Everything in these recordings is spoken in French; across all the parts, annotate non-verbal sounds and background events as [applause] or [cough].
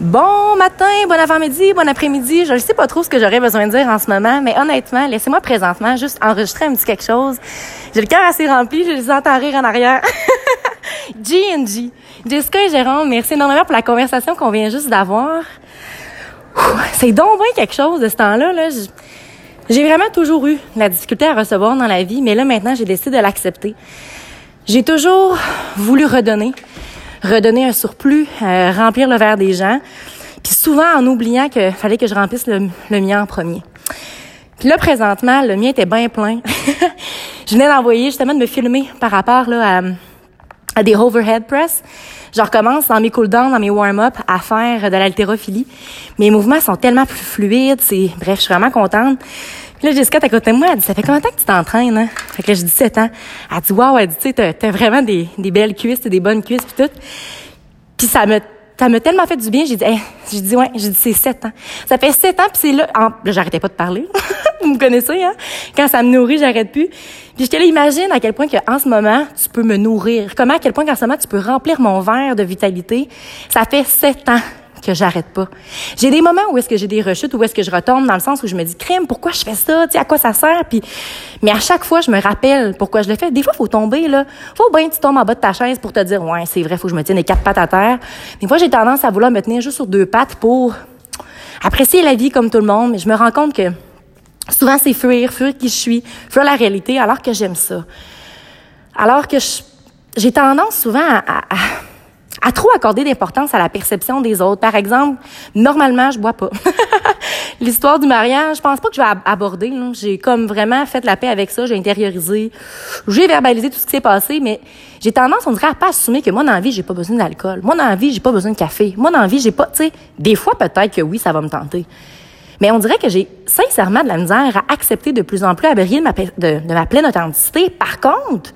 Bon matin, bon avant-midi, bon après-midi. Je ne sais pas trop ce que j'aurais besoin de dire en ce moment, mais honnêtement, laissez-moi présentement juste enregistrer un petit quelque chose. J'ai le cœur assez rempli, je les entends rire en arrière. [laughs] G&G. Jessica et Jérôme, merci énormément pour la conversation qu'on vient juste d'avoir. C'est donc quelque chose de ce temps-là. Là. J'ai vraiment toujours eu la difficulté à recevoir dans la vie, mais là maintenant, j'ai décidé de l'accepter. J'ai toujours voulu redonner redonner un surplus, euh, remplir le verre des gens. Puis souvent en oubliant qu'il fallait que je remplisse le, mien en premier. Puis là, présentement, le mien était bien plein. [laughs] je venais d'envoyer justement de me filmer par rapport là, à, des overhead press. Je recommence dans mes cool-downs, dans mes warm-up à faire de l'haltérophilie. Mes mouvements sont tellement plus fluides. C'est, bref, je suis vraiment contente. Là, Jessica, t'as côté de moi, elle dit, ça fait combien de temps que tu t'entraînes, hein? Fait que là, j'ai 17 ans. Elle dit, waouh, elle dit, tu sais, t'as, vraiment des, des belles cuisses, des bonnes cuisses, puis tout. Puis ça me, ça m'a tellement fait du bien, j'ai dit, hey, j'ai dit, ouais, j'ai dit, c'est 7 ans. Ça fait 7 ans, puis c'est là, là, j'arrêtais pas de parler. [laughs] Vous me connaissez, hein? Quand ça me nourrit, j'arrête plus. Puis je te imagine à quel point qu'en ce moment, tu peux me nourrir. Comment, à quel point qu'en ce moment, tu peux remplir mon verre de vitalité. Ça fait 7 ans que j'arrête pas. J'ai des moments où est-ce que j'ai des rechutes, où est-ce que je retombe dans le sens où je me dis crème, pourquoi je fais ça, tu sais à quoi ça sert? Puis mais à chaque fois je me rappelle pourquoi je le fais. Des fois faut tomber là, faut bien que tu tombes en bas de ta chaise pour te dire ouais, c'est vrai, faut que je me tienne les quatre pattes à terre. Des fois j'ai tendance à vouloir me tenir juste sur deux pattes pour apprécier la vie comme tout le monde, mais je me rends compte que souvent c'est fuir, fuir qui je suis, fuir la réalité alors que j'aime ça. Alors que j'ai tendance souvent à à trop accorder d'importance à la perception des autres. Par exemple, normalement, je bois pas. [laughs] L'histoire du mariage, je pense pas que je vais aborder. J'ai comme vraiment fait la paix avec ça, j'ai intériorisé, j'ai verbalisé tout ce qui s'est passé, mais j'ai tendance, on dirait, à pas assumer que moi, dans la vie, j'ai pas besoin d'alcool. Moi, dans la vie, j'ai pas besoin de café. Moi, dans la vie, j'ai pas, tu sais, des fois, peut-être que oui, ça va me tenter. Mais on dirait que j'ai sincèrement de la misère à accepter de plus en plus à briller de ma, de ma pleine authenticité. Par contre,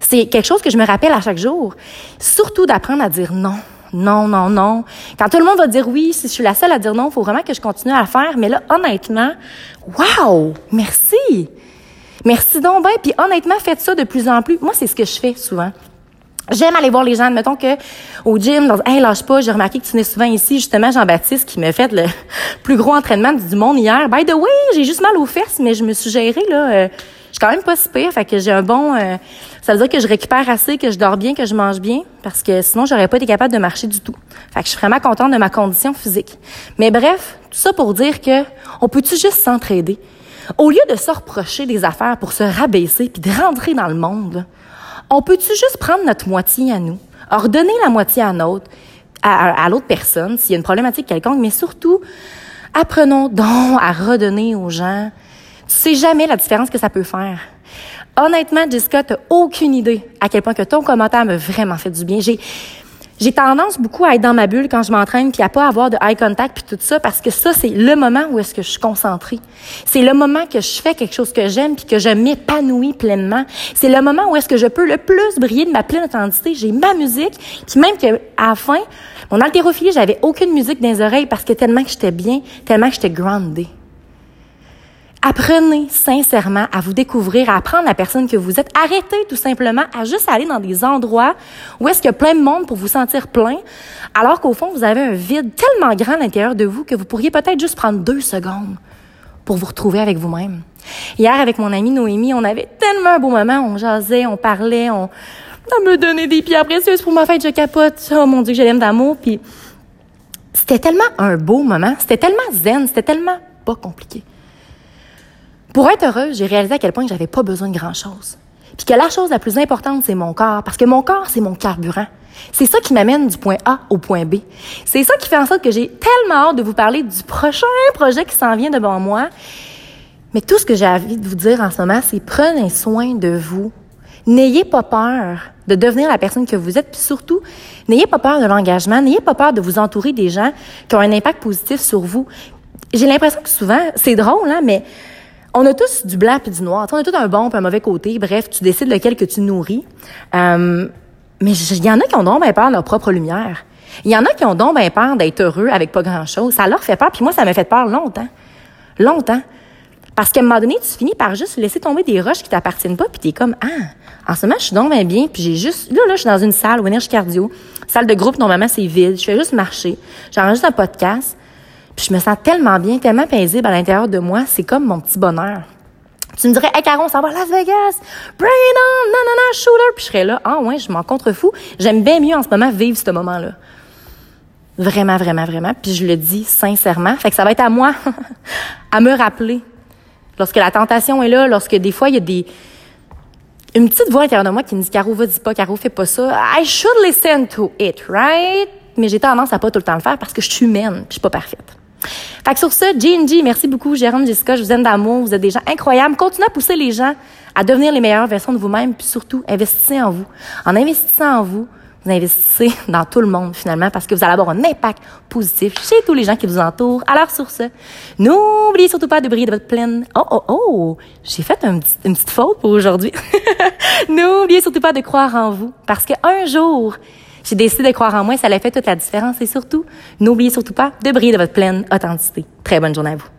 c'est quelque chose que je me rappelle à chaque jour. Surtout d'apprendre à dire non. Non, non, non. Quand tout le monde va dire oui, si je suis la seule à dire non, il faut vraiment que je continue à le faire. Mais là, honnêtement, wow! Merci! Merci donc ben. Puis honnêtement, faites ça de plus en plus. Moi, c'est ce que je fais souvent. J'aime aller voir les gens. Mettons que au gym, dans, hey, lâche pas, j'ai remarqué que tu venais souvent ici. Justement, Jean-Baptiste qui m'a fait le [laughs] plus gros entraînement du monde hier. By the way, j'ai juste mal aux fesses, mais je me suis gérée, là. Euh, je suis quand même pas si pire, fait que j'ai un bon... Euh, ça veut dire que je récupère assez, que je dors bien, que je mange bien, parce que sinon, j'aurais pas été capable de marcher du tout. Fait que je suis vraiment contente de ma condition physique. Mais bref, tout ça pour dire que on peut-tu juste s'entraider? Au lieu de se reprocher des affaires pour se rabaisser puis de rentrer dans le monde, on peut-tu juste prendre notre moitié à nous, ordonner la moitié à l'autre, personne, s'il y a une problématique quelconque, mais surtout, apprenons donc à redonner aux gens tu sais jamais la différence que ça peut faire. Honnêtement, Jessica, t'as aucune idée à quel point que ton commentaire m'a vraiment fait du bien. J'ai, j'ai tendance beaucoup à être dans ma bulle quand je m'entraîne puis à pas avoir de eye contact puis tout ça parce que ça c'est le moment où est-ce que je suis concentrée. C'est le moment que je fais quelque chose que j'aime puis que je m'épanouis pleinement. C'est le moment où est-ce que je peux le plus briller de ma pleine authenticité. J'ai ma musique puis même que à la fin, mon haltérophilie, j'avais aucune musique dans les oreilles parce que tellement que j'étais bien, tellement que j'étais groundée. Apprenez sincèrement à vous découvrir, à apprendre la personne que vous êtes. Arrêtez tout simplement à juste aller dans des endroits où est-ce qu'il y a plein de monde pour vous sentir plein, alors qu'au fond, vous avez un vide tellement grand à l'intérieur de vous que vous pourriez peut-être juste prendre deux secondes pour vous retrouver avec vous-même. Hier, avec mon amie Noémie, on avait tellement un beau moment. On jasait, on parlait, on, me donnait des pierres précieuses pour ma fête, je capote. Oh mon Dieu, je l'aime d'amour. Puis c'était tellement un beau moment. C'était tellement zen. C'était tellement pas compliqué. Pour être heureuse, j'ai réalisé à quel point j'avais pas besoin de grand-chose. Puis que la chose la plus importante, c'est mon corps. Parce que mon corps, c'est mon carburant. C'est ça qui m'amène du point A au point B. C'est ça qui fait en sorte que j'ai tellement hâte de vous parler du prochain projet qui s'en vient devant moi. Mais tout ce que j'ai envie de vous dire en ce moment, c'est prenez soin de vous. N'ayez pas peur de devenir la personne que vous êtes, puis surtout, n'ayez pas peur de l'engagement, n'ayez pas peur de vous entourer des gens qui ont un impact positif sur vous. J'ai l'impression que souvent, c'est drôle, hein, mais on a tous du blanc puis du noir. on a tous un bon puis un mauvais côté. Bref, tu décides lequel que tu nourris. Euh, mais il y en a qui ont donc bien peur de leur propre lumière. Il y en a qui ont donc bien peur d'être heureux avec pas grand-chose. Ça leur fait peur. Puis moi, ça m'a fait peur longtemps. Longtemps. Parce qu'à un moment donné, tu finis par juste laisser tomber des roches qui t'appartiennent pas, puis t'es comme, ah, en ce moment, je suis donc bien bien, puis j'ai juste, là, là, je suis dans une salle au énergie cardio, Salle de groupe, normalement, c'est vide. Je fais juste marcher. J'enregistre un podcast. Puis je me sens tellement bien, tellement paisible à l'intérieur de moi. C'est comme mon petit bonheur. Tu me dirais, hey Caron, ça va à Las Vegas, bring it on, non, non, non, shooter. Puis je serais là, ah ouais, je m'en contrefous. J'aime bien mieux en ce moment vivre ce moment-là. Vraiment, vraiment, vraiment. Puis je le dis sincèrement. Fait que ça va être à moi [laughs] à me rappeler. Lorsque la tentation est là, lorsque des fois il y a des, une petite voix intérieure de moi qui me dit, Caro, vas-y pas, Caro, fais pas ça. I should listen to it, right? Mais j'ai tendance à pas tout le temps le faire parce que je suis humaine, je suis pas parfaite. Fait que sur ce, G&G, merci beaucoup, Jérôme, Jessica, je vous aime d'amour, vous êtes des gens incroyables. Continuez à pousser les gens à devenir les meilleures versions de vous-même, puis surtout, investissez en vous. En investissant en vous, vous investissez [laughs] dans tout le monde finalement parce que vous allez avoir un impact positif chez tous les gens qui vous entourent. Alors sur ce, n'oubliez surtout pas de briller de votre pleine... Oh, oh, oh! J'ai fait un une petite faute pour aujourd'hui. [laughs] n'oubliez surtout pas de croire en vous parce qu'un jour, j'ai décidé de croire en moi, ça a fait toute la différence. Et surtout, n'oubliez surtout pas de briller de votre pleine authenticité. Très bonne journée à vous.